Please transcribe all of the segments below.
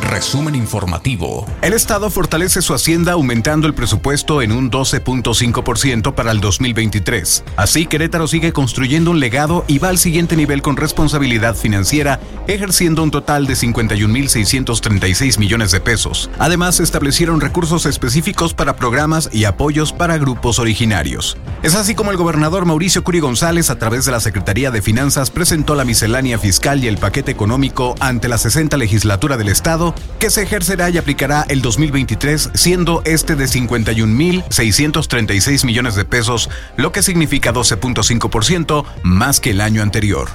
Resumen informativo. El Estado fortalece su hacienda aumentando el presupuesto en un 12.5% para el 2023. Así, Querétaro sigue construyendo un legado y va al siguiente nivel con responsabilidad financiera, ejerciendo un total de 51.636 millones de pesos. Además, establecieron recursos específicos para programas y apoyos para grupos originarios. Es así como el gobernador Mauricio Curi González, a través de la Secretaría de Finanzas, presentó la miscelánea fiscal y el paquete económico ante la 60 legislatura del Estado que se ejercerá y aplicará el 2023, siendo este de 51.636 millones de pesos, lo que significa 12.5% más que el año anterior.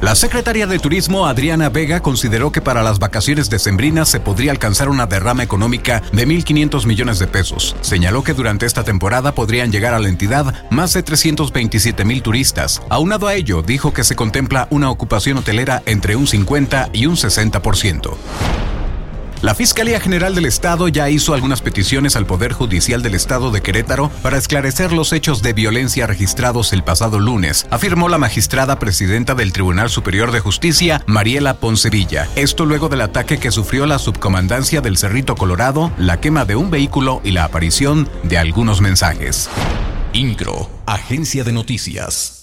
La secretaria de Turismo, Adriana Vega, consideró que para las vacaciones decembrinas se podría alcanzar una derrama económica de 1.500 millones de pesos. Señaló que durante esta temporada podrían llegar a la entidad más de 327 mil turistas. Aunado a ello, dijo que se contempla una ocupación hotelera entre un 50 y un 60%. La Fiscalía General del Estado ya hizo algunas peticiones al Poder Judicial del Estado de Querétaro para esclarecer los hechos de violencia registrados el pasado lunes, afirmó la magistrada presidenta del Tribunal Superior de Justicia, Mariela Poncevilla. Esto luego del ataque que sufrió la subcomandancia del Cerrito Colorado, la quema de un vehículo y la aparición de algunos mensajes. INCRO, Agencia de Noticias.